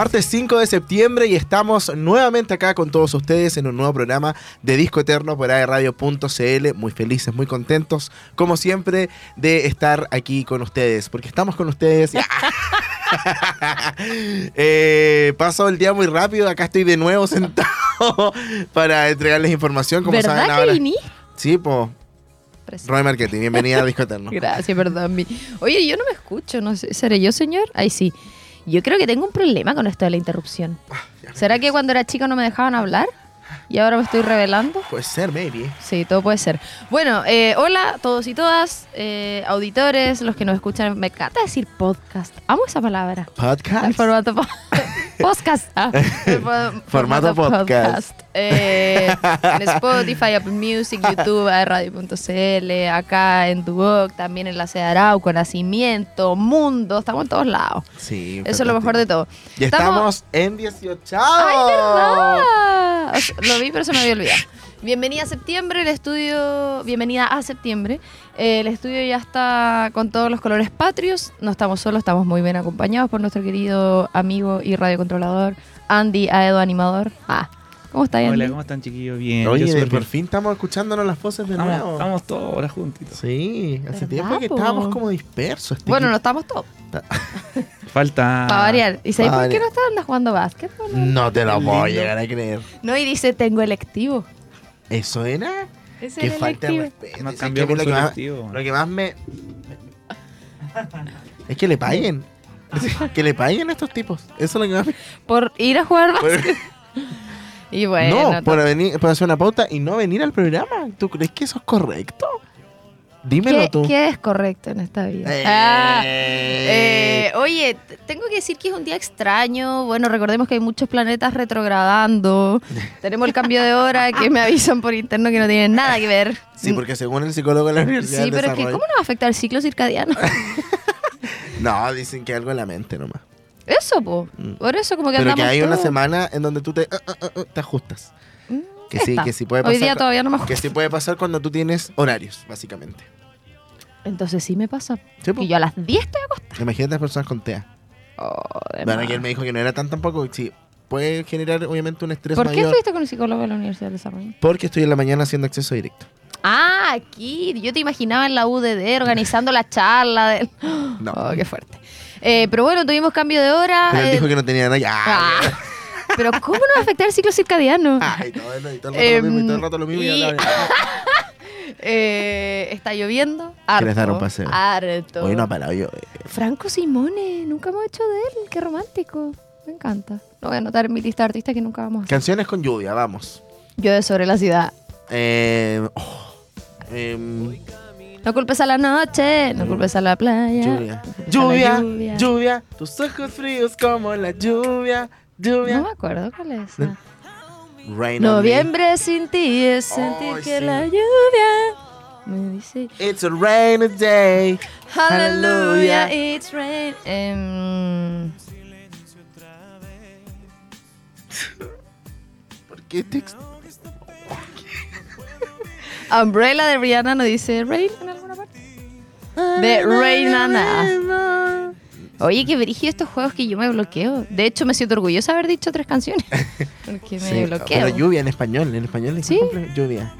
Martes 5 de septiembre y estamos nuevamente acá con todos ustedes en un nuevo programa de Disco Eterno por aerradio.cl. Muy felices, muy contentos, como siempre, de estar aquí con ustedes, porque estamos con ustedes. eh, pasó el día muy rápido, acá estoy de nuevo sentado para entregarles información. Como ¿Verdad saben que ahora. Sí, pues. Roy Marketing, bienvenida a Disco Eterno. Gracias, perdón. Oye, yo no me escucho, no sé. ¿Seré yo, señor? Ahí sí. Yo creo que tengo un problema con esto de la interrupción. ¿Será que cuando era chica no me dejaban hablar? ¿Y ahora me estoy revelando? Puede ser, maybe. Sí, todo puede ser. Bueno, eh, hola a todos y todas, eh, auditores, los que nos escuchan. Me encanta decir podcast. Amo esa palabra. El Podcast. formato po- podcast. Ah, Formato podcast. Eh, en Spotify, Apple Music, YouTube, radio.cl, acá en Duoc, también en la sede de Arauco, Nacimiento, Mundo, estamos en todos lados. Sí. Eso es lo mejor de todo. Y estamos en 18. ¡Ay, verdad! O sea, lo vi, pero se me había olvidado. Bienvenida a septiembre, el estudio. Bienvenida a septiembre. Eh, el estudio ya está con todos los colores patrios. No estamos solos, estamos muy bien acompañados por nuestro querido amigo y radiocontrolador Andy Aedo Animador. Ah, ¿cómo está Andy? Hola, ¿cómo están chiquillos? Bien. Oye, por bien. fin estamos escuchándonos las voces de Estamos, nuevo. estamos todos ahora juntitos. Sí, hace ¿Verdad, tiempo que po? estábamos como dispersos. este Bueno, no estamos todos. Falta. Para variar. ¿Y sabes pa' por qué no estás andas jugando básquet? No te lo puedo llegar a creer. No, y dice, tengo electivo. ¿Eso era? Era el falta de respeto. Cambió que por lo, que más, colectivo. lo que más me... Es que le paguen. que le paguen a estos tipos. Eso es lo que más me... Por ir a jugar básquet. Y bueno, no, por, venir, por hacer una pauta y no venir al programa. ¿Tú crees que eso es correcto? Dímelo ¿Qué, tú. qué es correcto en esta vida? Eh. Ah, eh, oye, t- tengo que decir que es un día extraño. Bueno, recordemos que hay muchos planetas retrogradando. Tenemos el cambio de hora que me avisan por interno que no tienen nada que ver. Sí, porque según el psicólogo de la Universidad Sí, pero es que ¿cómo nos va a afectar el ciclo circadiano? No, dicen que algo en la mente nomás. Eso, po. Mm. Por eso como que Pero que andamos hay una todos- semana en donde tú te, ah, ah, ah, te ajustas. Que sí, que sí puede Hoy pasar. día todavía no me Que sí puede pasar cuando tú tienes horarios, básicamente. Entonces sí me pasa. Sí, po. Y yo a las 10 estoy acostada. Imagínate las personas con TEA. Oh, de Bueno, él me dijo que no era tan tampoco. Sí, puede generar obviamente un estrés ¿Por qué estuviste con el psicólogo de la Universidad del Desarrollo? Porque estoy en la mañana haciendo acceso directo. Ah, aquí. Yo te imaginaba en la UDD organizando la charla. Del... No. Oh, qué fuerte. Eh, pero bueno, tuvimos cambio de hora. Pero él eh, dijo que no tenía nada. Ya, ah, pero ¿cómo no va a afectar el ciclo circadiano? Ay, todo, el- y todo el rato lo mismo, y todo el rato lo mismo. y Em, hablaba- Eh, está lloviendo. Harto, ¿Quieres dar un paseo? Harto. Hoy no ha parado yo. eh. Franco Simone, nunca hemos hecho de él. Qué romántico. Me encanta. Lo voy a anotar en mi lista de artistas que nunca vamos a hacer. Canciones con lluvia, vamos. De sobre la ciudad. Eh, oh, em, No culpes a la noche, no culpes a la playa. lluvia. la Lluvia, lluvia. lluvia. Tus ojos fríos como la lluvia. Lluvia. No me acuerdo cuál es. Rain. Noviembre sin ti es sentir Ay, que sí. la lluvia me dice It's a rainy day. Hallelujah, Hallelujah. it's rain. Em, ¿Por qué te Umbrella de Rihanna no dice rain en alguna parte. De Rainana. Oye, qué brígido estos juegos que yo me bloqueo. De hecho, me siento orgullosa de haber dicho tres canciones. Porque me Sí, bloqueo. pero lluvia en español, en español es ¿Sí? lluvia.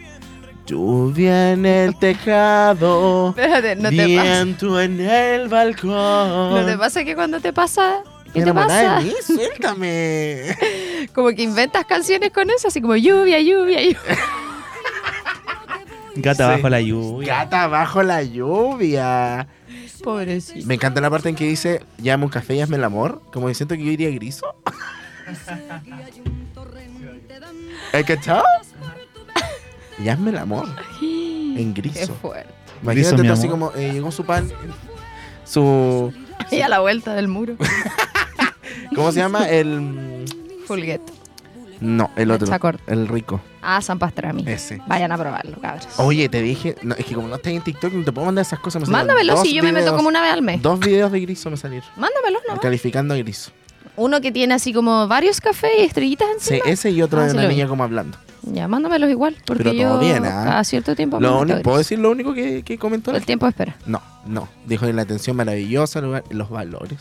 Lluvia en el tejado, Espérate, no te pasa. viento en el balcón. ¿No te pasa que cuando te pasa? ¿Qué te pasa? de mí, suéltame. Como que inventas canciones con eso, así como lluvia, lluvia, lluvia. Gata Sí. bajo la lluvia. Gata bajo la lluvia. Pobrecito. Me encanta la parte en que dice, llame un café y hazme el amor. Como que siento que yo iría griso. ¿El cachado? Y hazme el amor. En Qué griso. fuerte. Imagínate Griso, así como, eh, llegó su pan, su... Y a la vuelta del muro. ¿Cómo se llama? El... Fulgueto. No, el otro. El rico. Ah, San Pastrami. Ese. Vayan a probarlo, cabros. Oye, te dije, no, es que como no estás en TikTok, no te puedo mandar esas cosas. me Mándamelo si yo me meto como una vez al mes. Dos videos de griso me salieron. Mándamelos, ¿no? Calificando a griso. Uno que tiene así como varios cafés y estrellitas Sí, encima. ese y otro Ah, de sí una niña como hablando. Ya, mándamenlos igual. Porque Pero yo todo bien, ¿ah? cada cierto tiempo Lo único-. ¿Puedo decir lo único que, que comentó? El tiempo espera. No, no. Dijo que la atención maravillosa, los valores,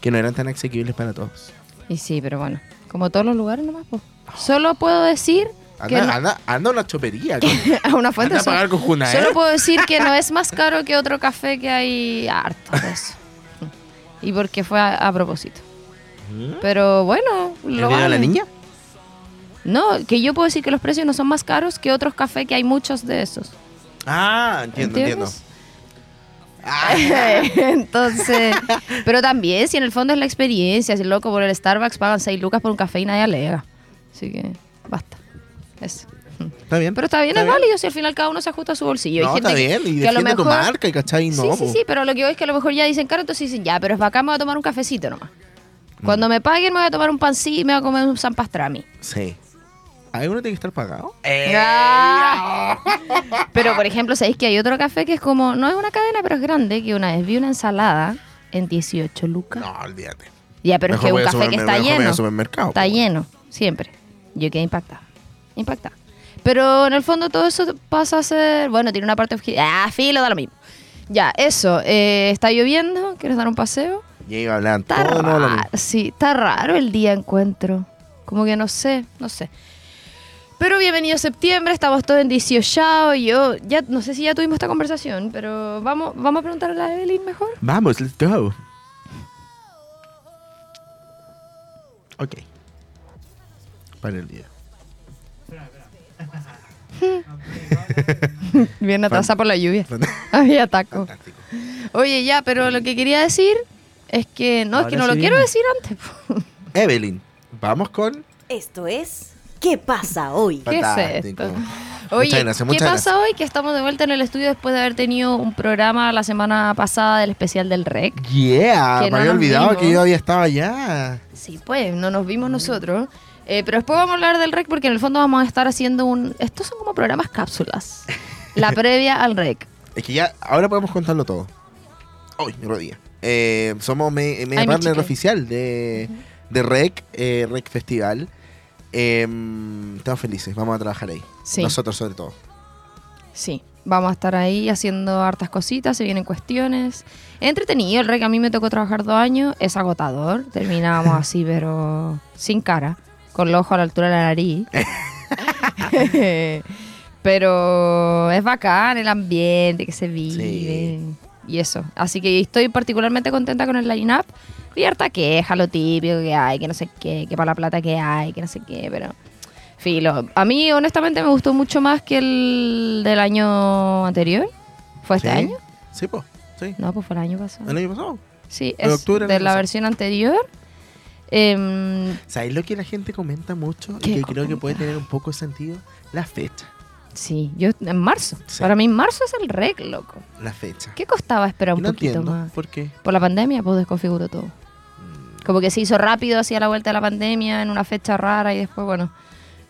que no eran tan asequibles para todos. Y sí, pero bueno, como todos los lugares nomás, pues. Solo puedo decir que Anda, no- anda, anda a una chopería. a una fuente anda a solo- pagar con Junaed. Solo puedo decir que no es más caro que otro café que hay harto eso. Y porque fue a, a propósito. ¿Mm? Pero bueno, ¿El lo de la vale. niña? No, que yo puedo decir que los precios no son más caros que otros cafés que hay muchos de esos. Ah, entiendo, entiendo. ¿Entiendes? Ah, Entonces, pero también si en el fondo es la experiencia, si loco por el Starbucks pagan 6 lucas por un café y nadie alega. Así que basta. Eso. está bien. Pero está bien, Está es bien. válido si al final cada uno se ajusta a su bolsillo. No, Hay gente está bien. Y que a lo tu mejor- marca, ¿cachai? No, sí, sí, sí, pero lo que voy es que a lo mejor ya dicen caro, entonces dicen, ya, pero es bacán, me voy a tomar un cafecito nomás. Cuando me paguen me voy a tomar un pancito y me voy a comer un san pastrami. Sí. ¿Hay uno tiene que estar pagado? Ah. Pero, por ejemplo, ¿sabéis que hay otro café que es como, no es una cadena, pero es grande, que una vez vi una ensalada en 18 lucas? No, olvídate. Ya, pero es Mejor que voy un café que está lleno. supermercado, Está po. lleno, siempre. Yo quedé impactada. Impactada. Pero en el fondo todo eso pasa a ser. Bueno, tiene una parte objetiva. Ah, filo, da lo mismo. Ya, eso. eh, está lloviendo. ¿Quieres dar un paseo? Y ahí hablan Está todo, no, lo raro. mismo. Sí, está raro el día encuentro. Como que no sé, no sé. Pero bienvenido a septiembre, estamos todos en 18 y yo ya no sé si ya tuvimos esta conversación, pero vamos, vamos a preguntarle a la Evelyn mejor. Vamos, let's go. Ok. Para el video. Bien atrasada por la lluvia. Había taco. Fantástico. Oye, ya, pero lo que quería decir es que no, es que no lo quiero decir antes. Evelyn, vamos con. Esto es ¿Qué pasa hoy? ¿Qué es esto? Muchas Oye, ¿qué pasa hoy? Que estamos de vuelta en el estudio después de haber tenido un programa la semana pasada del especial del REC. Yeah, Que me no había olvidado vimos. que yo había estado allá. Sí, pues, no nos vimos nosotros. Eh, pero después vamos a hablar del REC porque en el fondo vamos a estar haciendo un... Estos son como programas cápsulas. La previa al REC. Es que ya, ahora podemos contarlo todo. Uy, mi rodilla. Eh, somos me, media mi partner oficial de, de REC, eh, REC Festival. Eh, estamos felices, vamos a trabajar ahí. Sí. Nosotros sobre todo. Sí, vamos a estar ahí haciendo hartas cositas, se vienen cuestiones. Entretenido, el REC a mí me tocó trabajar dos años, es agotador, terminábamos así, pero sin cara, con los ojos a la altura de la nariz. pero es bacán el ambiente que se vive y eso. Así que estoy particularmente contenta con el line-up. Y harta queja, lo típico que hay, que no sé qué, que para la plata que hay, que no sé qué, pero... Filo. A mí, honestamente, me gustó mucho más que el del año anterior. ¿Fue este ¿Sí? año? Sí, pues. Sí. No, pues fue el año pasado. El año pasado. Sí, es octubre de la pasado. versión anterior. Em, ¿Sabéis lo que la gente comenta mucho? ¿Qué Y que creo que puede tener un poco de sentido. La fecha. Sí, yo en marzo. Sí. Para mí, marzo es el rec, loco. La fecha. ¿Qué costaba esperar un no poquito entiendo más? por qué. Por la pandemia, pues desconfiguró todo. Mm, Como que se hizo rápido hacia la vuelta de la pandemia en una fecha rara y después, bueno.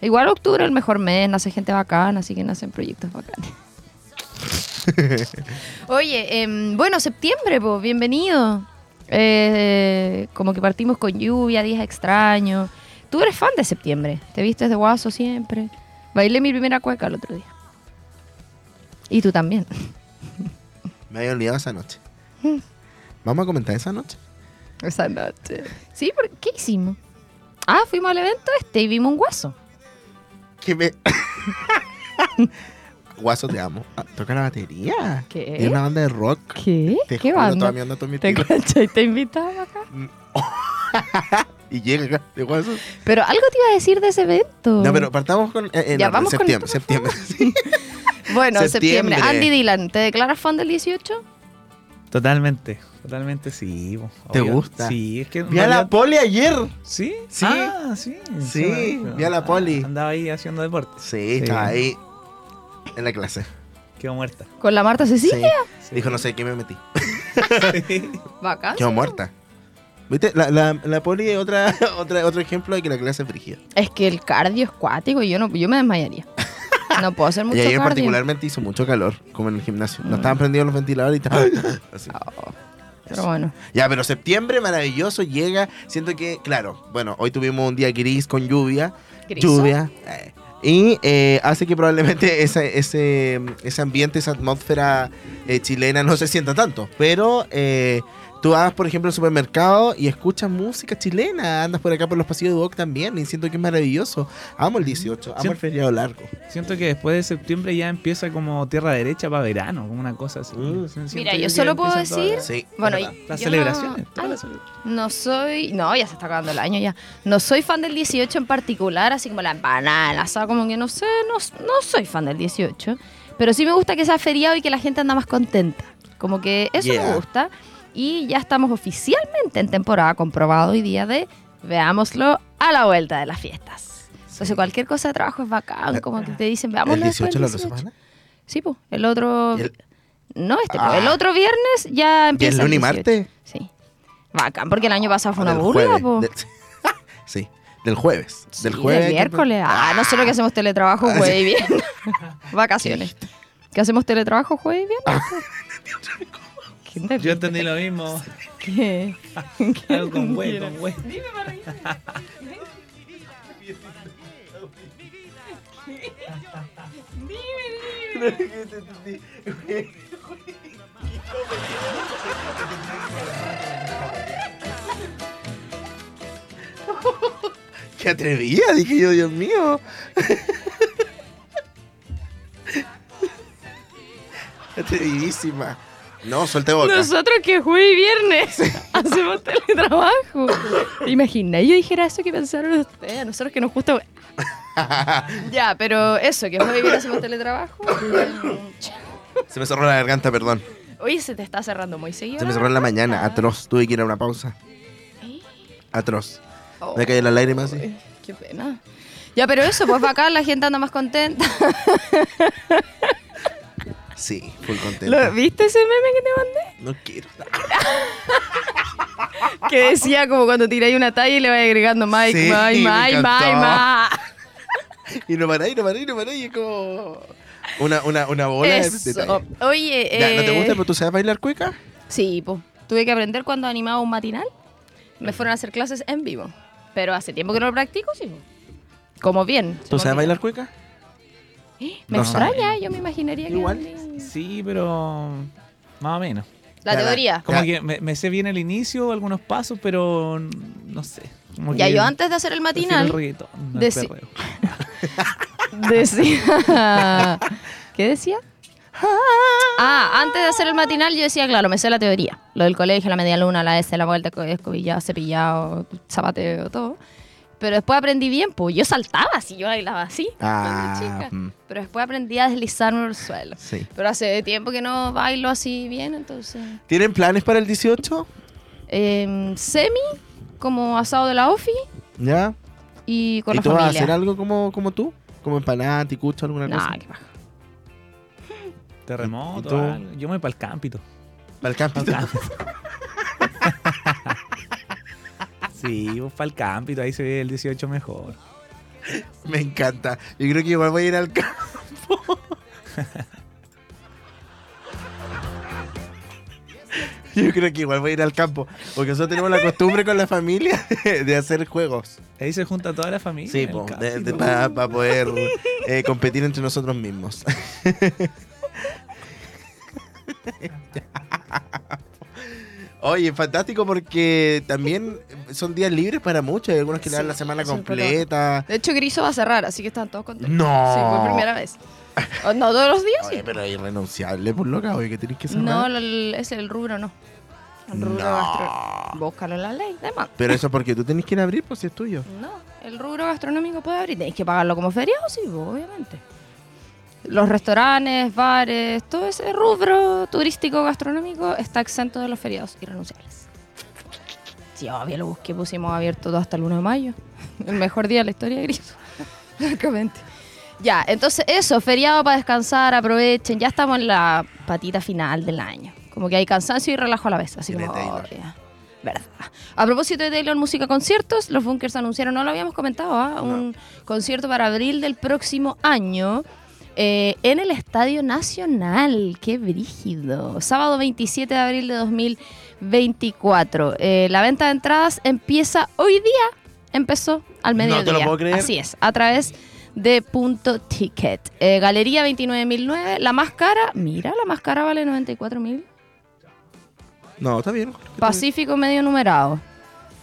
Igual octubre es el mejor mes, nace gente bacana, así que nacen proyectos bacanes. Oye, em, bueno, septiembre, pues, bienvenido. Eh, como que partimos con lluvia, días extraños. Tú eres fan de septiembre, te vistes de guaso siempre. Bailé mi primera cueca el otro día. Y tú también. Me había olvidado esa noche. Mm. ¿Vamos a comentar esa noche? Esa noche. Sí, ¿por ¿qué hicimos? Ah, fuimos al evento este y vimos un guaso. Que me... Guaso, te amo. Ah, ¿Toca la batería? ¿Qué? Es una banda de rock. ¿Qué? Te ¿Qué juro, banda? todavía ando todo mi ¿Te cachai? ¿Te invitaba acá? Y llega acá, de guaso. Pero algo te iba a decir de ese evento. No, pero partamos con... eh, eh, Ya, no, vamos con septiembre, por septiembre. Bueno, septiembre. septiembre. Andy Dylan, ¿te declaras fan del 18? Totalmente, totalmente sí. ¿Te obvio. gusta? Sí, es que... Vi a la realidad- poli ayer. ¿Sí? Sí. Ah, sí. Sí, vi a la poli. Andaba ahí haciendo deporte. Sí, estaba ahí en la clase. Quedó muerta. ¿Con la Marta Cecilia? Sí. Dijo, no sé qué me metí. Bacán. Quedó muerta. ¿Viste? La, la, la poli es otra, otra, otro ejemplo de que la clase es frígida. Es que el cardio es cuático y yo, no, yo me desmayaría. No puedo hacer mucho Y ayer cardio. particularmente hizo mucho calor, como en el gimnasio. No Mm. estaban prendidos los ventiladores y estaba así. Oh, pero bueno. Ya, pero septiembre maravilloso llega. Siento que, claro, bueno, hoy tuvimos un día gris con lluvia. ¿Griso? Lluvia. eh, y eh, hace que probablemente ese, ese, ese ambiente, esa atmósfera eh, chilena no se sienta tanto. Pero eh, Tú vas, por ejemplo, al supermercado y escuchas música chilena. Andas por acá por los pasillos de Vogue también. Y siento que es maravilloso. Amo el 18, amo el feriado largo. Siento que después de septiembre ya empieza como tierra derecha para verano, como una cosa así. Mm. Mira, yo solo puedo decir- Sí. Bueno, y- Las yo celebraciones, no- todas Ay, las celebraciones. No soy. No, ya se está acabando el año ya. No soy fan del 18 en particular, así como la empanada, el asado, como que no sé, no, no soy fan del 18. Pero sí me gusta que sea feriado y que la gente anda más contenta. Como que eso Yeah. me gusta. Y ya estamos oficialmente en temporada comprobado hoy día de veámoslo a la vuelta de las fiestas. Entonces cualquier cosa de trabajo es bacán, como que te dicen veámoslo ¿El después 18 la del otra 18. semana? Sí, pues, el otro... ¿Y el- No, este, Ah. el otro viernes ya ¿Y el empieza lunes y 18. martes? Sí. Bacán, porque el año pasado fue una Del burla, po. Del- sí, del jueves. Sí, del jueves. del miércoles. Ah, nosotros que hacemos teletrabajo Ah, jueves y viernes. Vacaciones. ¿Que hacemos teletrabajo jueves y viernes? ¿Qué? Yo entendí lo mismo. ¿Qué? Algo con güey, con güey. Qué atrevida, dije yo, Dios mío. Atrevidísima. No, suelte boca. Nosotros que jueves y viernes hacemos teletrabajo. ¿Te imaginas? Yo dijera eso que pensaron ustedes. A nosotros que nos gusta. ya, pero eso, que jueves y viernes hacemos teletrabajo. Se me cerró la garganta, perdón. Oye, se te está cerrando muy seguido. Se me la cerró en la mañana. Atroz. Tuve que ir a una pausa. ¿Eh? Atroz. Oh. Me caí las lágrimas así. Qué pena. Ya, pero eso, pues bacán, la gente anda más contenta. Sí, full contento. ¿Lo- ¿Viste ese meme que te mandé? No quiero. Que decía como cuando tiráis una talla y le vais agregando Mike, Sí, Mike, encantó. Mike, Mike. Y no paráis, no paráis, no paráis. Es como una, una, una bola de Eso. detalle. Oye, Ya, ¿No te eh, gusta, pero tú sabes bailar cueca? Sí, pues. Tuve que aprender cuando animaba un matinal. Me fueron a hacer clases en vivo. Pero hace tiempo que no lo practico, sí. po. Como bien. ¿Tú sabes bailar cueca? Me No extraña, yo me imaginaría que... Igual. Sí, pero más o menos. La teoría. Como Ya. que me, me sé bien el inicio, algunos pasos, pero no sé. Como Ya, que yo antes de hacer el matinal... El no perreo. Decía. ¿Qué decía? Ah, antes de hacer el matinal yo decía, claro, me sé la teoría. Lo del colegio, la media luna, la S, la vuelta, escobillado, cepillado, zapateo, todo. Pero después aprendí bien, pues yo saltaba así, yo bailaba así. Ah, cuando chica. mm. Pero después aprendí a deslizarme por el suelo. Sí. Pero hace tiempo que no bailo así bien, entonces... ¿Tienen planes para el 18? em, semi, como asado de la OFI ¿Ya? y con ¿Y la tú vas a familia. hacer algo como, como tú? ¿Como empanada, ticucho, alguna cosa? Nah, qué paja. Terremoto, ¿Y tú? algo. Yo me voy para el campito. ¿Para el camping? Sí, para el campito, ahí se ve el 18 mejor. Me encanta. Yo creo que igual voy a ir al campo. Yo creo que igual voy a ir al campo. Porque nosotros tenemos la costumbre con la familia de hacer juegos. Ahí se junta toda la familia. Sí, para poder eh, competir entre nosotros mismos. Oye, fantástico porque también son días libres para muchos. Hay algunos que le dan Sí, la semana completa. De hecho, Griso va a cerrar, así que están todos contentos. No. Sí, por primera vez. O, No, todos los días, Oye, sí. pero es irrenunciable por loca, oye, que tenés que cerrar. No, el- es el rubro, no. El rubro No. gastronómico. Búscalo en la ley, demanda. Pero eso porque tú tenés que ir a abrir, pues si es tuyo. No, el rubro gastronómico puede abrir. Tenéis que pagarlo como feriado, sí, obviamente. Los restaurantes, bares, todo ese rubro turístico gastronómico está exento de los feriados irrenunciables. Sí, obvio, lo busqué, pusimos abierto todo hasta el 1 de mayo. El mejor día de la historia de Griso. Francamente. Ya, entonces eso, feriado para descansar, aprovechen. Ya estamos en la patita final del año. Como que hay cansancio y relajo a la vez. Así como, oh. Verdad. A propósito de Taylor Música Conciertos, los Bunkers anunciaron, no lo habíamos comentado, ¿ah? un concierto para abril del próximo año eh, en el Estadio Nacional. ¡Qué brígido! Sábado 27 de abril de 2024. Eh, la venta de entradas empieza hoy día. Empezó al No te mediodía. lo puedo creer. Así es, a través de punto ticket. Eh, Galería 29.009. La más cara, mira, la más cara vale 94.000. No, está bien. Pacífico medio numerado.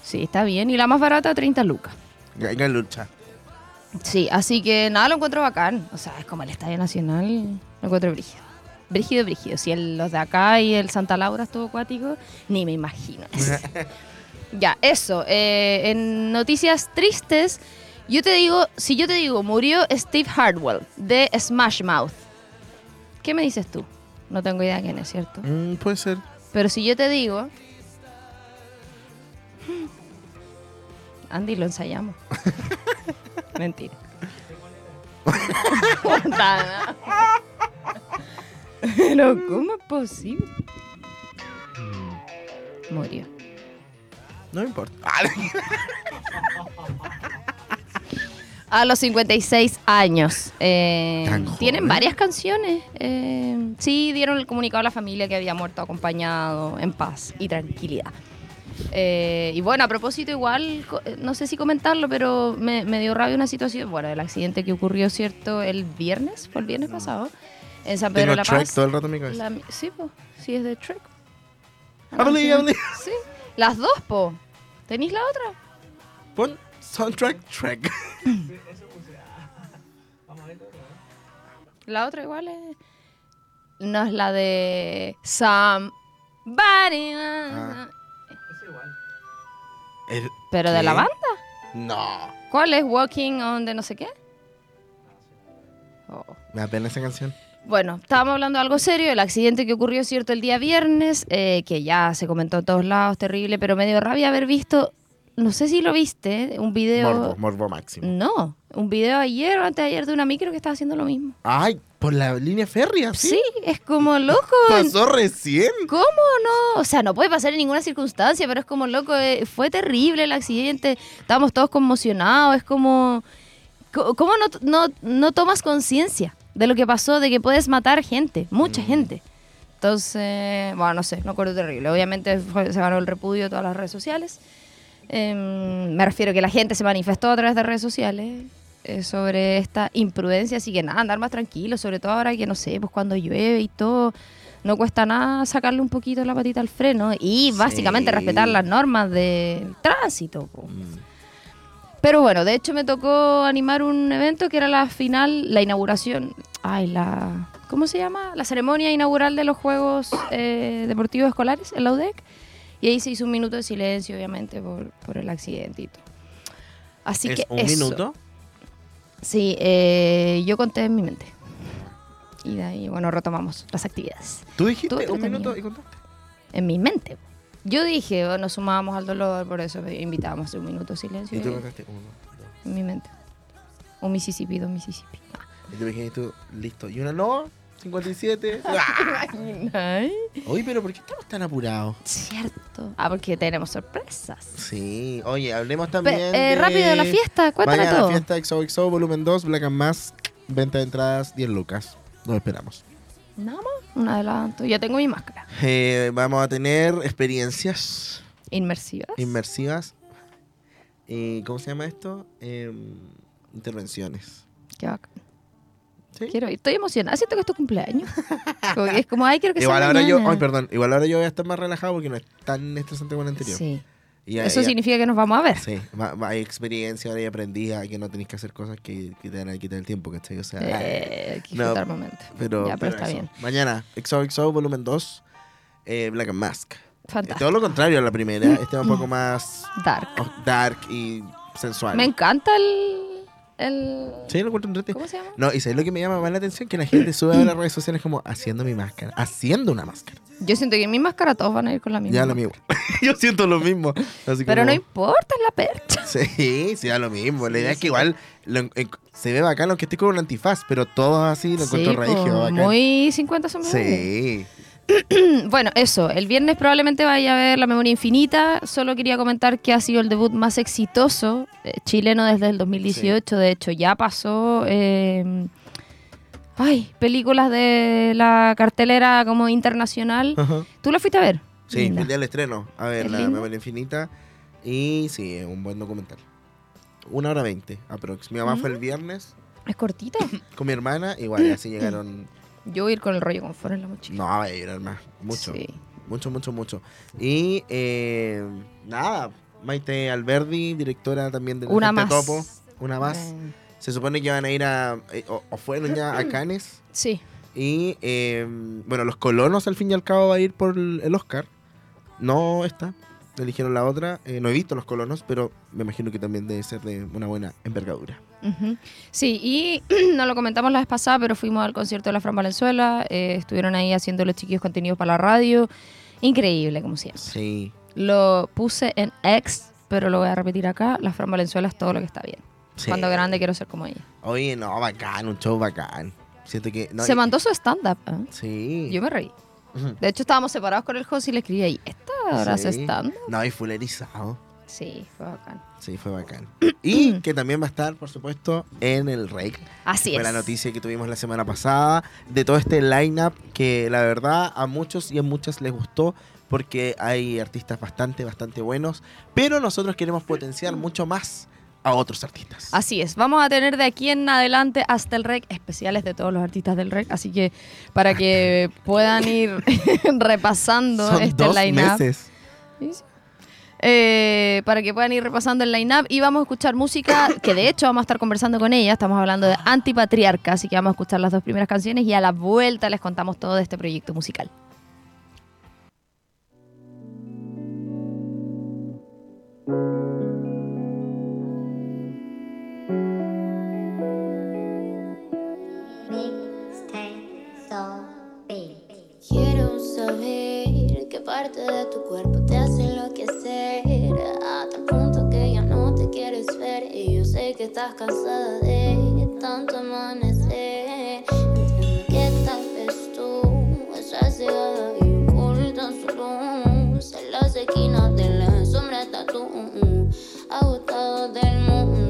Sí, está bien. Y la más barata, 30 lucas. Venga, lucha. Sí, así que nada, lo encuentro bacán. O sea, es como el Estadio Nacional, lo encuentro brígido. Brígido, brígido. Si el- los de acá y el Santa Laura estuvo acuático, ni me imagino. eso. ya, eso. eh, en noticias tristes, yo te digo, si yo te digo, murió Steve Hardwell de Smash Mouth. ¿Qué me dices tú? No tengo idea quién es, ¿cierto? Mm, puede ser. Pero si yo te digo... Andy, lo ensayamos. Mentira. Pero, ¿cómo es posible? Murió. No me importa. A los 56 años. Eh, tienen varias canciones. Eh, sí, dieron el comunicado a la familia que había muerto acompañado en paz y tranquilidad. Eh, y bueno, a propósito, igual, eh, no sé si comentarlo, pero me, me dio rabia una situación. Bueno, el accidente que ocurrió, ¿cierto? El viernes, fue el viernes pasado, en San Pedro de la Paz. todo el rato en mi cabeza. La- sí, po, sí, es de Trek. I believe, I believe. Sí, las dos, po. ¿Tenéis la otra? Pon soundtrack track. La otra igual es. No es la de. Somebody. Ah. El- Pero de la banda. No. ¿Cuál es? Walking on de no sé qué. Oh. Me da pena esa canción. Bueno, estábamos hablando de algo serio, el accidente que ocurrió, cierto, el día viernes, eh, que ya se comentó en todos lados, terrible, pero me dio rabia haber visto, no sé si lo viste, un video... Morbo, morbo máximo. No, un video ayer o antes de ayer de una micro que estaba haciendo lo mismo. Ay, por la línea férrea, ¿sí? Sí, es como loco. Pasó recién. ¿Cómo no? O sea, no puede pasar en ninguna circunstancia, pero es como loco, eh, fue terrible el accidente, estábamos todos conmocionados, es como... co- ¿Cómo no, no, no tomas conciencia de lo que pasó, de que puedes matar gente, mucha gente? Entonces, bueno, no sé, no acuerdo terrible. Obviamente fue- se ganó el repudio de todas las redes sociales. Em, me refiero que la gente se manifestó a través de redes sociales eh, sobre esta imprudencia, así que nada, andar más tranquilo, sobre todo ahora que no sé, pues cuando llueve y todo, no cuesta nada sacarle un poquito la patita al freno y básicamente Sí. respetar las normas del tránsito. Mm. Pero bueno, de hecho me tocó animar un evento que era la final, la inauguración, ay, la, ¿cómo se llama? La ceremonia inaugural de los Juegos eh, Deportivos Escolares en la UDEC. Y ahí se hizo un minuto de silencio, obviamente, por, por el accidente y todo. Así ¿Es que un eso. minuto? Sí, eh, yo conté en mi mente. Y de ahí, bueno, retomamos las actividades. ¿Tú dijiste un minuto y contaste? En mi mente. Yo dije, bueno, nos sumábamos al dolor, por eso invitábamos un minuto de silencio. Y tú y- contaste uno, dos. en mi mente. Un Mississippi, dos Mississippi. Y tú dijiste tú, listo. Y una no, 57. ¡Ah! Ay, Oye, pero ¿por qué estamos tan apurados? Cierto. Ah, porque tenemos sorpresas. Sí, oye, hablemos Pe- también. eh, de... rápido de la fiesta, cuéntala todo. la fiesta XOXO volumen 2, Black and Mask. Venta de entradas, 10 lucas. Nos esperamos. Nada más, un adelanto. Ya tengo mi máscara. Eh, vamos a tener experiencias Inmersivas. inmersivas. Eh, ¿Cómo se llama esto? Eh, intervenciones. Qué bacán. ¿Sí? Quiero ir. Estoy emocionada. Siento que es tu cumpleaños. Como que es como, ay, quiero que Igual sea ahora yo, ay, perdón, igual ahora yo voy a estar más relajado porque no es tan estresante como el anterior. Sí. Y Eso ya- significa que nos vamos a ver. Sí, hay experiencia, ahora ya aprendí a que no tenéis que hacer cosas que, que te van a quitar el tiempo, ¿cachai? O sea, Eh, hay que no, momento. pero, ya, pero está eso. bien. Mañana, XOXO volumen 2, eh, Black and Mask. Fantástico. Todo lo contrario a la primera, este es un poco más Dark. dark y sensual. Me encanta el. El Sí, lo encuentro. ¿Cómo se llama? No, y ¿sabes lo que me llama más la atención? Que la gente sube a las redes sociales como haciendo mi máscara. Haciendo una máscara. Yo siento que en mi máscara todos van a ir con la misma. Ya lo mismo. Yo siento lo mismo. Así Pero como- no importa, es la percha. Sí, sí, da lo mismo. La idea es que igual lo en- se ve bacán aunque esté con un antifaz, pero todo así lo encuentro Sí, regio, bacán. muy 50 sombras. Sí. Bueno, eso. El viernes probablemente vaya a ver La Memoria Infinita. Solo quería comentar que ha sido el debut más exitoso eh, chileno desde el 2018. De hecho, ya pasó. eh, ay, películas de la cartelera como internacional. Ajá. ¿Tú la fuiste a ver? Sí, Linda. el día del estreno. A ver, ¿Es la memoria infinita. Y sí, es un buen documental. Una hora veinte, aprox. Mi mamá fue el viernes ¿Es cortita? con mi hermana. Igual, así llegaron. Yo voy a ir con el rollo confort en la mochila. No, va a llorar más. Mucho. Sí. mucho, mucho, mucho. Y eh, nada, Maite Alberdi, directora también de Una más. Topo. Una más. Eh, Se supone que van a ir a, eh, o, o fueron ya a Cannes. sí. Y eh, bueno, los colonos al fin y al cabo va a ir por el el Oscar. No esta, eligieron la otra. Eh, no he visto los colonos, pero me imagino que también debe ser de una buena envergadura. Sí, y no lo comentamos la vez pasada, pero fuimos al concierto de la Fran Valenzuela. eh, estuvieron ahí haciendo los chiquillos contenidos para la radio. Increíble, como siempre. Sí. Lo puse en X, pero lo voy a repetir acá. La Fran Valenzuela es todo lo que está bien. sí. Cuando grande quiero ser como ella. Oye, no, bacán, un show bacán. Siento que. No, Se y- mandó su stand-up. ¿eh? Sí. Yo me reí. De hecho, estábamos separados con el host y le escribí ahí, ¿esta hora se Sí. stand No, y fulerizado. Sí, fue bacán. Sí, fue bacán. Y que también va a estar, por supuesto, en el Rake. Así fue es. la noticia que tuvimos la semana pasada de todo este lineup que la verdad a muchos y a muchas les gustó porque hay artistas bastante, bastante buenos, pero nosotros queremos potenciar mucho más a otros artistas. Así es, vamos a tener de aquí en adelante hasta el REC especiales de todos los artistas del REC, así que para que puedan ir repasando Son este dos line-up. meses. Sí. Eh, para que puedan ir repasando el line-up y vamos a escuchar música que de hecho vamos a estar conversando con ella. Estamos hablando de Antipatriarca, así que vamos a escuchar las dos primeras canciones y a la vuelta les contamos todo de este proyecto musical. Quiero saber qué parte de tu cuerpo te quieres ver Y yo sé que estás cansada de tanto amanecer. Entiendo que tal vez tú estás cegada y ocultas su luz. En las esquinas de la sombra está tú Agotado del mundo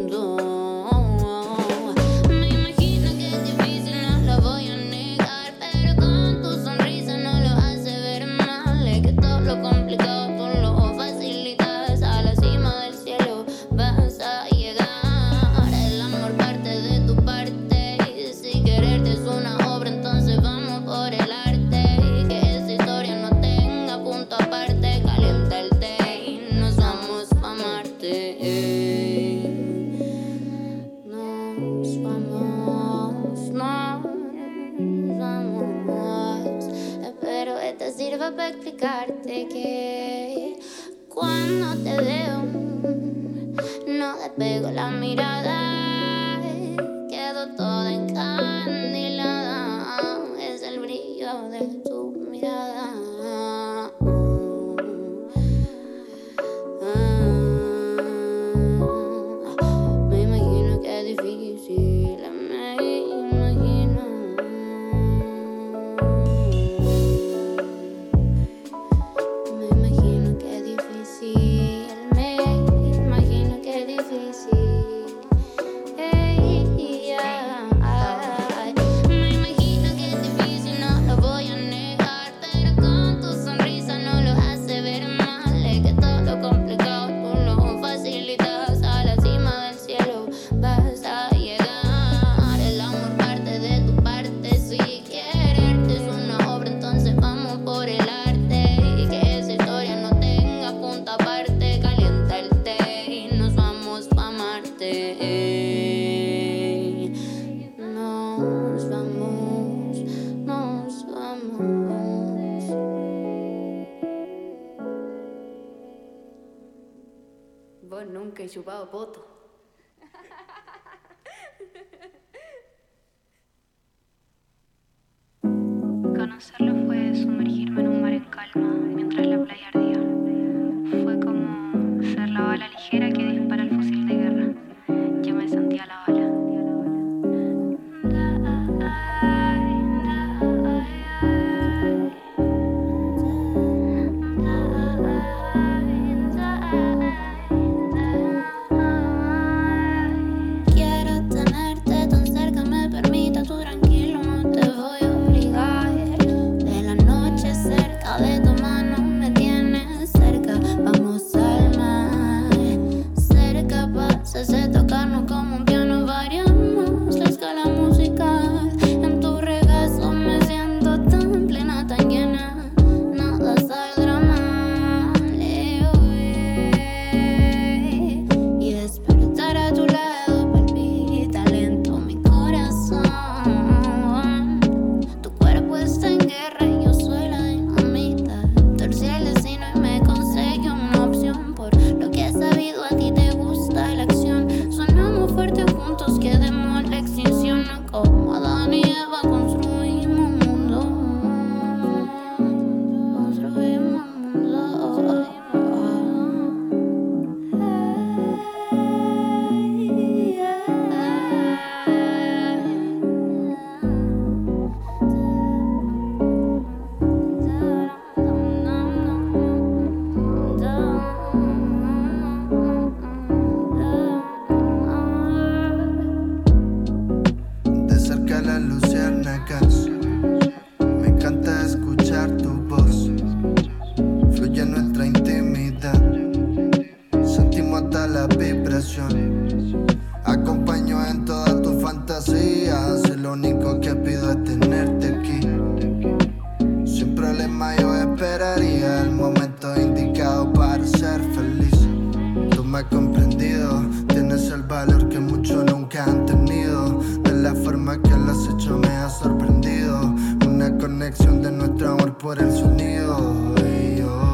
forma que lo has hecho me ha sorprendido. Una conexión de nuestro amor por el sonido. Y yo,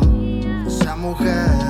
esa mujer,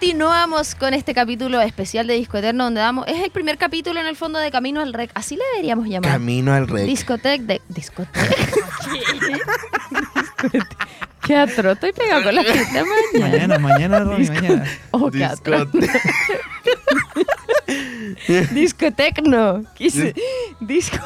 Continuamos con este capítulo especial de Disco Eterno donde damos es el primer capítulo en el fondo de Camino al Rec, así le deberíamos llamar. Camino al rey. Discotec de discoteca. Qué atro, estoy pegado con la fiesta mañana. Mañana, mañana, Ronnie, mañana. Oh, qué atro. Discote- Discotecno. Quise- Disco.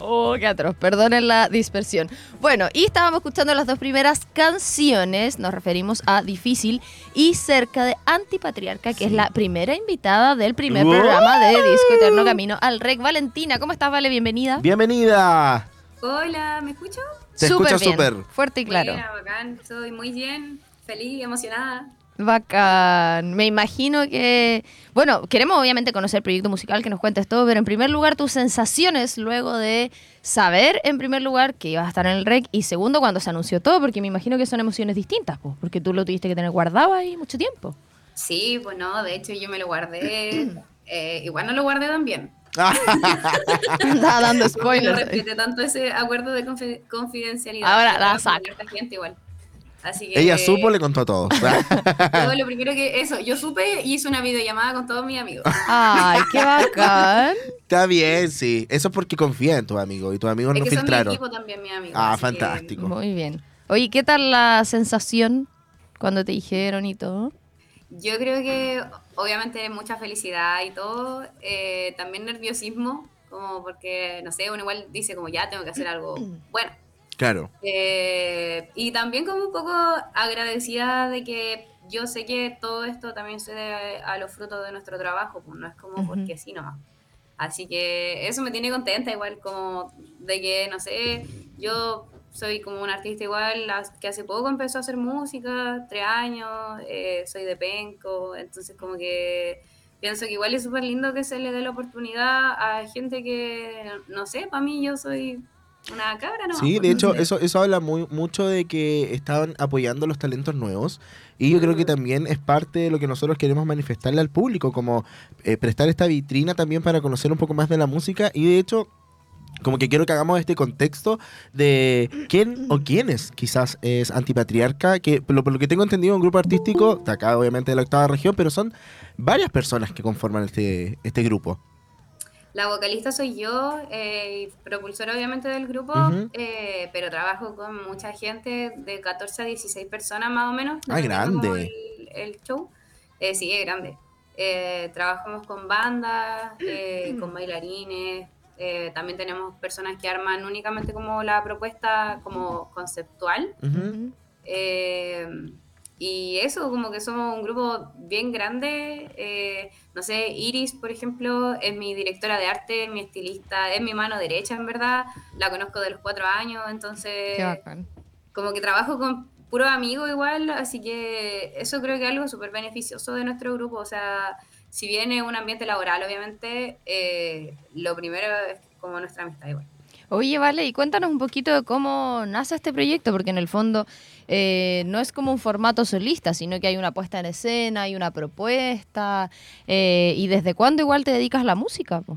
Oh, qué atroz. Perdonen la dispersión. Bueno, y estábamos escuchando las dos primeras canciones. Nos referimos a Difícil y Cerca de Antipatriarca, que es la primera invitada del primer ¡Wow! programa de Disco Eterno Camino al Rec. Valentina, ¿cómo estás, Vale? Bienvenida. Bienvenida. Hola, ¿me escucho? Te Súper escucho bien, súper. Fuerte y claro. Buena, bacán, estoy muy bien, feliz, emocionada. Bacán. Me imagino que. Bueno, queremos obviamente conocer el proyecto musical, que nos cuentes todo, pero en primer lugar, tus sensaciones luego de saber, en primer lugar, que ibas a estar en el REC, y segundo, cuando se anunció todo, porque me imagino que son emociones distintas, pues, porque tú lo tuviste que tener guardado ahí mucho tiempo. Sí, pues no, de hecho yo me lo guardé, eh, igual no lo guardé tan bien. Andaba dando No spoilers. respeté tanto ese acuerdo de confi- confidencialidad. Ahora la gente igual. Así que, Ella supo, le contó a todos. Yo lo primero que, eso, yo supe y hice una videollamada con todos mis amigos. Ay, qué bacán. Está bien, sí. Eso es porque confía en tus amigos y tus amigos Es no que son mi filtraron. equipo también, mis amigos. Ah, así que- fantástico. Muy bien. Oye, ¿qué tal la sensación cuando te dijeron y todo? Yo creo que obviamente mucha felicidad y todo, eh, también nerviosismo, como porque, no sé, uno igual dice como ya tengo que hacer algo bueno. Claro. Eh, y también como un poco agradecida de que yo sé que todo esto también se debe a los frutos de nuestro trabajo, pues no es como Ujú. porque sí nomás. Así que eso me tiene contenta igual como de que, no sé, yo soy como un artista igual que hace poco empezó a hacer música, tres años, eh, soy de Penco, entonces como que pienso que igual es súper lindo que se le dé la oportunidad a gente que, no sé, para mí yo soy una cabra, ¿no? Sí, de hecho, eso, eso habla muy, mucho de que estaban apoyando los talentos nuevos. Y yo creo que también es parte de lo que nosotros queremos manifestarle al público, como eh, prestar esta vitrina también para conocer un poco más de la música. Y de hecho, como que quiero que hagamos este contexto de quién o quiénes quizás es antipatriarca, que por lo, por lo que tengo entendido, un grupo artístico, de acá obviamente de la octava región, pero son varias personas que conforman este, este grupo. La vocalista soy yo, eh, propulsora obviamente del grupo, eh, pero trabajo con mucha gente, de 14 a 16 personas más o menos. Ah, grande. El, el show. Eh, sí, es grande. Eh, trabajamos con bandas, con bailarines. eh, también tenemos personas que arman únicamente como la propuesta como conceptual. Eh, y eso, como que somos un grupo bien grande. eh, no sé, Iris, por ejemplo, es mi directora de arte, es mi estilista, es mi mano derecha, en verdad. La conozco de los cuatro años, entonces Qué bacán. como que trabajo con puros amigos igual, así que eso creo que es algo súper beneficioso de nuestro grupo. O sea, si viene un ambiente laboral, obviamente, eh, lo primero es como nuestra amistad igual. Oye, vale, y cuéntanos un poquito de cómo nace este proyecto, porque en el fondo eh, no es como un formato solista, sino que hay una puesta en escena, hay una propuesta. eh, ¿Y desde cuándo igual te dedicas a la música? po?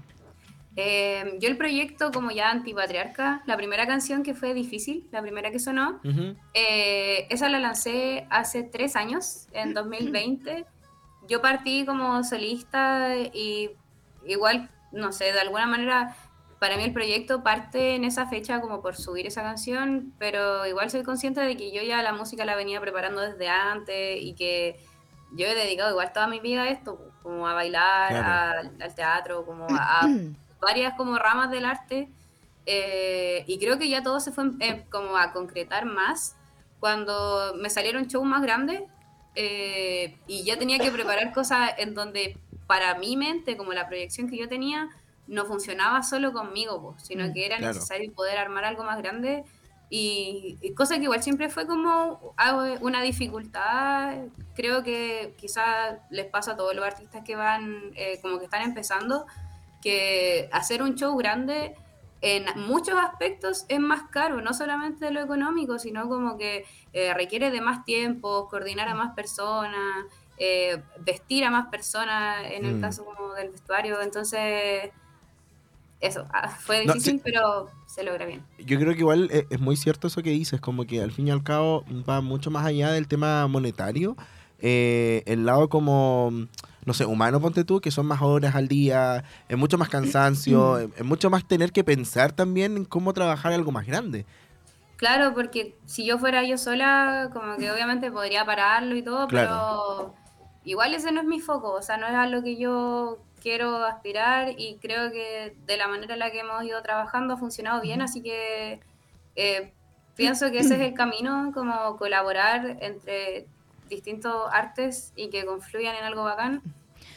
Eh, yo el proyecto como ya antipatriarca, la primera canción que fue difícil, la primera que sonó, eh, esa la lancé hace tres años, en 2020. Yo partí como solista y igual, no sé, de alguna manera para mí el proyecto parte en esa fecha como por subir esa canción, pero igual soy consciente de que yo ya la música la venía preparando desde antes y que yo he dedicado igual toda mi vida a esto, como a bailar, Claro. al- al teatro, como a, a varias como ramas del arte. eh, y creo que ya todo se fue eh, como a concretar más cuando me salieron shows más grandes eh, y ya tenía que preparar cosas en donde para mi mente, como la proyección que yo tenía, no funcionaba solo conmigo, po, sino Mm, que era claro. necesario poder armar algo más grande y, y cosa que igual siempre fue como una dificultad. Creo que quizás les pasa a todos los artistas que van, eh, como que están empezando, que hacer un show grande en muchos aspectos es más caro, no solamente de lo económico, sino como que eh, requiere de más tiempo, coordinar a más personas, eh, vestir a más personas, en el Mm. caso como del vestuario. Entonces, eso, ah, fue No, difícil, sí. pero se logra bien. Yo creo que igual es, es muy cierto eso que dices, como que al fin y al cabo va mucho más allá del tema monetario. Eh, el lado como, no sé, humano, ponte tú, que son más horas al día, es mucho más cansancio, es, es mucho más tener que pensar también en cómo trabajar algo más grande. Claro, porque si yo fuera yo sola, como que obviamente podría pararlo y todo, Claro. pero igual ese no es mi foco, o sea, no es a lo que yo quiero aspirar y creo que de la manera en la que hemos ido trabajando ha funcionado bien, así que eh, pienso que ese es el camino, como colaborar entre distintos artes y que confluyan en algo bacán.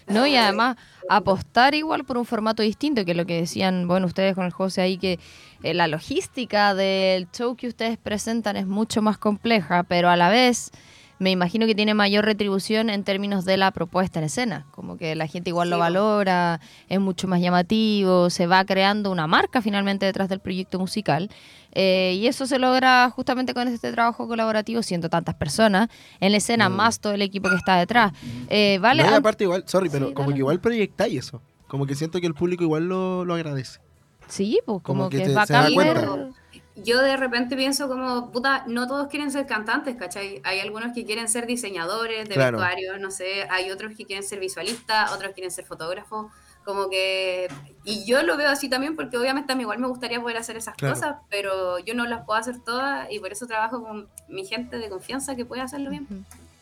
¿no? Y además apostar igual por un formato distinto, que lo que decían, bueno, ustedes con el José ahí, que eh, la logística del show que ustedes presentan es mucho más compleja, pero a la vez me imagino que tiene mayor retribución en términos de la propuesta en escena, como que la gente igual lo valora, es mucho más llamativo, se va creando una marca finalmente detrás del proyecto musical. eh, y eso se logra justamente con este trabajo colaborativo, siendo tantas personas en la escena, Mm. más todo el equipo que está detrás. Eh, vale, No, aparte igual, sorry, pero Sí, como dale. que igual proyectáis eso. Como que siento que el público igual lo, lo agradece. Sí, pues como, Como que que, te- es se da bacán ver. Yo de repente pienso como, puta, no todos quieren ser cantantes, ¿cachai? Hay algunos que quieren ser diseñadores de Claro. vestuarios, no sé, hay otros que quieren ser visualistas, otros quieren ser fotógrafos, como que... Y yo lo veo así también porque obviamente a mí igual me gustaría poder hacer esas Claro. cosas, pero yo no las puedo hacer todas y por eso trabajo con mi gente de confianza que puede hacerlo bien.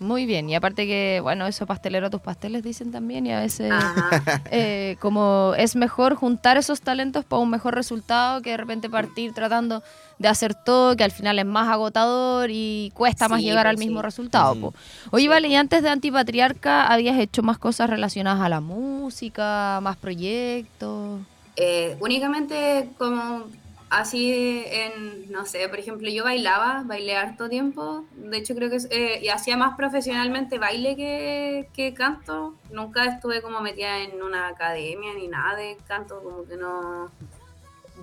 Muy bien, y aparte que, bueno, eso pastelero a tus pasteles dicen también, y a veces eh, como es mejor juntar esos talentos para un mejor resultado que de repente partir tratando de hacer todo, que al final es más agotador y cuesta más llegar al pues, mismo resultado. Po. Oye, vale, y antes de Antipatriarca, ¿habías hecho más cosas relacionadas a la música, más proyectos? Eh, únicamente como así en, no sé, por ejemplo, yo bailaba, bailé harto tiempo, de hecho creo que eh, y hacía más profesionalmente baile que, que canto, nunca estuve como metida en una academia ni nada de canto, como que no...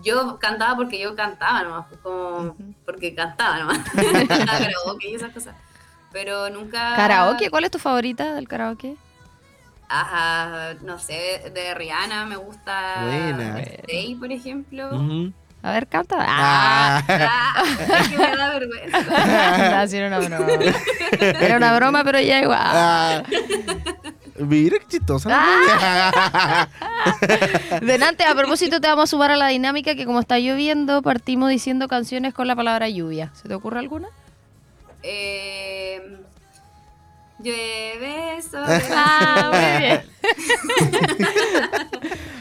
Yo cantaba porque yo cantaba nomás, pues, como porque cantaba nomás, Cantaba karaoke y esas cosas, pero nunca... ¿Karaoke? ¿Cuál es tu favorita del karaoke? Ajá, no sé, de Rihanna me gusta Buena. Stay, por ejemplo. Ujú. A ver, canta. ¡Ah! Ah. Ah, es que me da vergüenza. No, sí, era una broma. Era una broma, pero ya igual. Ah. Mira qué chistosa. Ah. rubia. Delante, a propósito, te vamos a sumar a la dinámica que como está lloviendo, partimos diciendo canciones con la palabra lluvia. ¿Se te ocurre alguna? Eh, llueve sobre Ah, muy bien.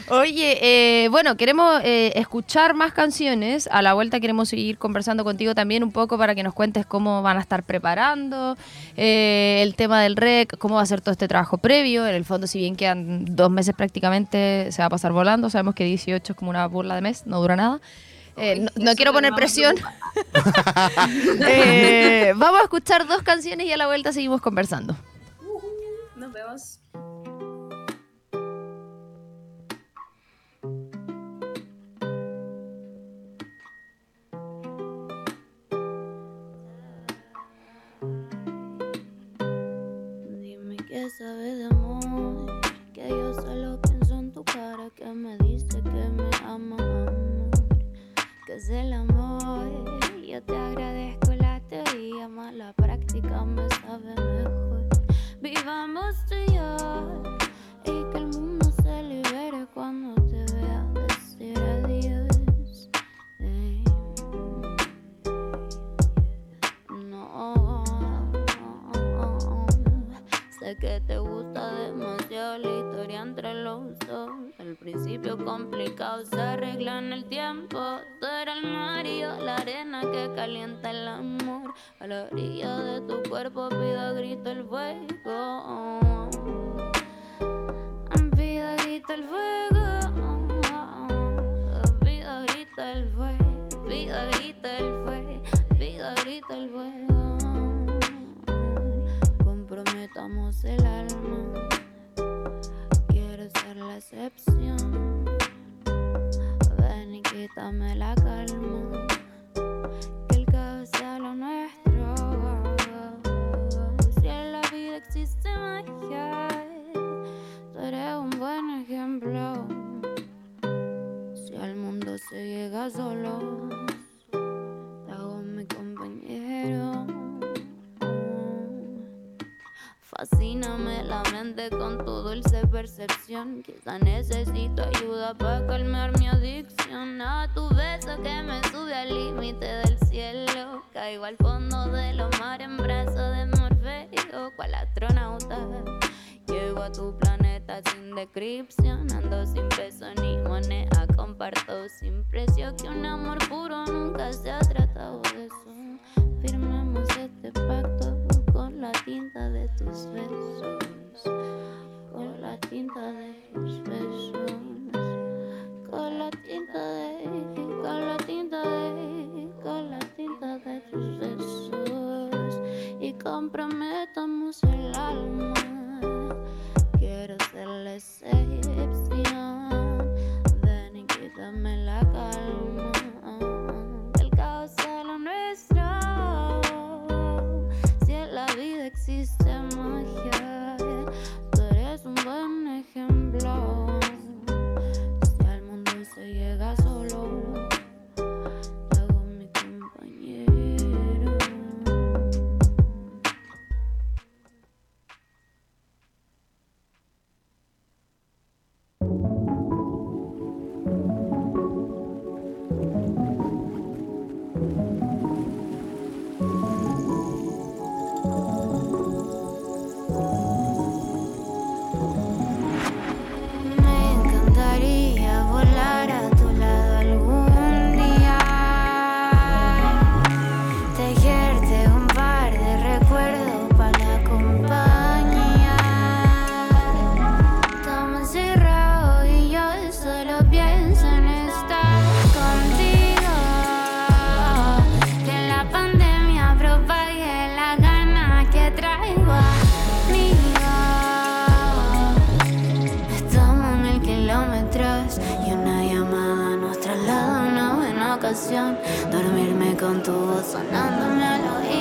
Oye, eh, bueno, queremos eh, escuchar más canciones. A la vuelta queremos seguir conversando contigo también un poco para que nos cuentes cómo van a estar preparando eh, el tema del rec, cómo va a ser todo este trabajo previo. En el fondo, si bien quedan dos meses prácticamente, se va a pasar volando. Sabemos que 18 es como una burla de mes, no dura nada. Eh, no, quiero poner presión. Eh, vamos a escuchar dos canciones y a la vuelta seguimos conversando. Nos vemos. La orilla de tu cuerpo pido grito el fuego. Pido grito el fuego. Pido grito el fuego. Pido grito el fuego. Grito el fuego. Comprometamos el alma. Quiero ser la excepción. Ven y quítame la calma. Se llega solo, hago mi compañero. Fascíname la mente con tu dulce percepción. Quizá necesito ayuda para calmar mi adicción a tu beso que me sube al límite del cielo. Caigo al fondo de los mares en brazos de Morfeo, cual astronauta. Llego a tu planeta sin descripción, ando sin peso ni moneda, comparto sin precio que un amor puro nunca se ha tratado de eso. Firmemos este pacto con la tinta de tus besos, con la tinta de tus besos, ocasión. Dormirme con tu voz sonándome al oído.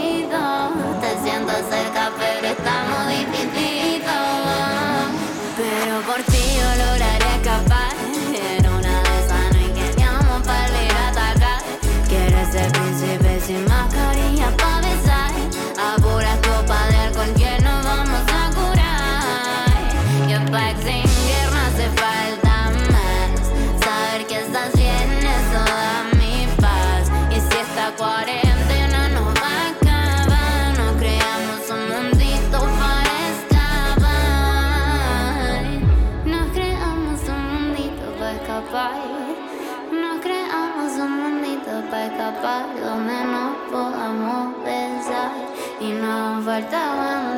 não vai dar